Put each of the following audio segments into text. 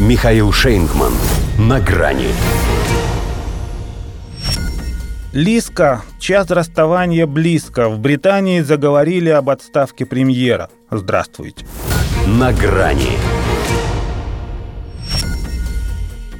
Михаил Шейнгман. На грани. Лиска, час расставания близко. В Британии заговорили об отставке премьера. Здравствуйте. На грани.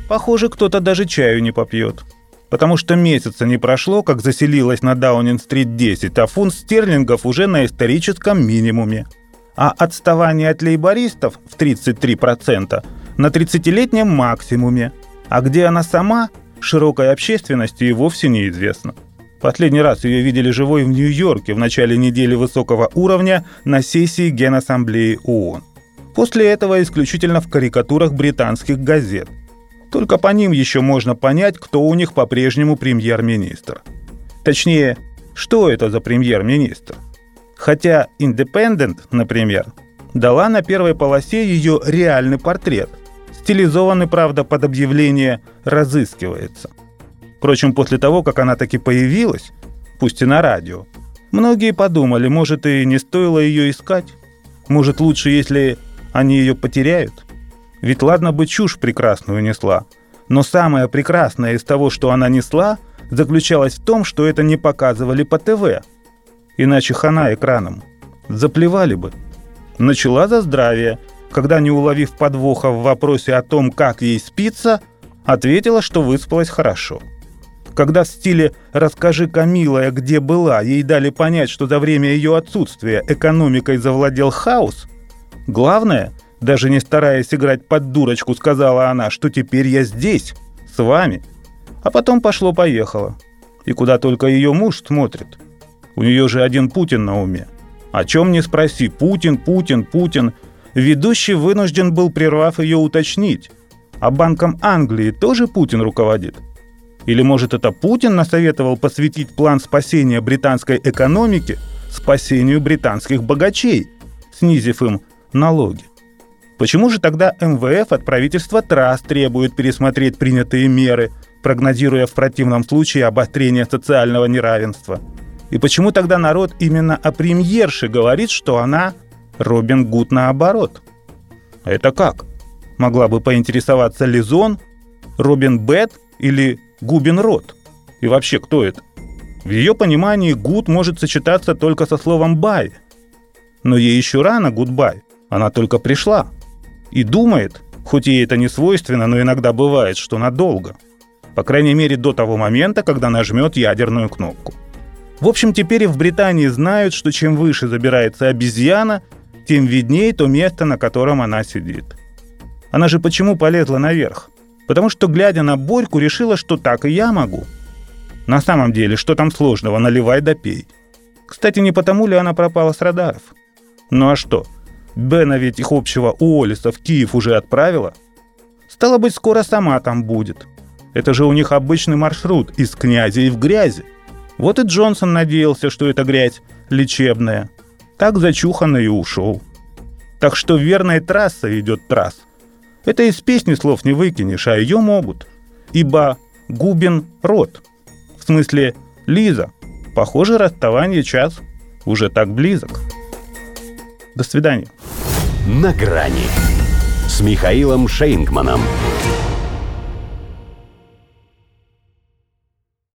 Похоже, кто-то даже чаю не попьет. Потому что месяца не прошло, как заселилась на Даунинг-стрит 10, а фунт стерлингов уже на историческом минимуме. А отставание от лейбористов в 33% на 30-летнем максимуме. А где она сама, широкой общественности и вовсе неизвестно. Последний раз ее видели живой в Нью-Йорке в начале недели высокого уровня на сессии Генассамблеи ООН. После этого исключительно в карикатурах британских газет – только по ним еще можно понять, кто у них по-прежнему премьер-министр. Точнее, что это за премьер-министр. Хотя Independent, например, дала на первой полосе ее реальный портрет, стилизованный, правда, под объявление «разыскивается». Впрочем, после того, как она таки появилась, пусть и на радио, многие подумали, может, и не стоило ее искать. Может, лучше, если они ее потеряют – ведь ладно бы чушь прекрасную несла, но самое прекрасное из того, что она несла, заключалось в том, что это не показывали по ТВ. Иначе хана экраном. Заплевали бы. Начала за здравие, когда, не уловив подвоха в вопросе о том, как ей спится, ответила, что выспалась хорошо. Когда в стиле «расскажи, Камилая, где была» ей дали понять, что за время ее отсутствия экономикой завладел хаос, главное – даже не стараясь играть под дурочку, сказала она, что теперь я здесь, с вами. А потом пошло-поехало. И куда только ее муж смотрит. У нее же один Путин на уме. О чем не спроси, Путин, Путин, Путин. Ведущий вынужден был, прервав ее, уточнить. А банком Англии тоже Путин руководит? Или, может, это Путин насоветовал посвятить план спасения британской экономики спасению британских богачей, снизив им налоги? Почему же тогда МВФ от правительства Трасс требует пересмотреть принятые меры, прогнозируя в противном случае обострение социального неравенства? И почему тогда народ именно о премьерше говорит, что она Робин Гуд наоборот? Это как? Могла бы поинтересоваться Лиз, он Робин Bad или Губин Рот? И вообще, кто это? В ее понимании good может сочетаться только со словом «bye». Но ей еще рано «гудбай». Она только пришла – и думает, хоть ей это не свойственно, но иногда бывает, что надолго. По крайней мере, до того момента, когда нажмет ядерную кнопку. В общем, теперь и в Британии знают, что чем выше забирается обезьяна, тем виднее то место, на котором она сидит. Она же почему полезла наверх? Потому что, глядя на Борьку, решила, что так и я могу. На самом деле, что там сложного, наливай да пей. Кстати, не потому ли она пропала с радаров? Ну а что? Бена ведь их общего Уоллиса в Киев уже отправила. Стало быть, скоро сама там будет. Это же у них обычный маршрут из князя и в грязи. Вот и Джонсон надеялся, что эта грязь лечебная. Так зачуханно и ушел. Так что верная трасса идет трасс. Это из песни слов не выкинешь, а ее могут. Ибо губен рот. В смысле, Лиза. Похоже, расставание час уже так близок. До свидания. «На грани» с Михаилом Шейнгманом.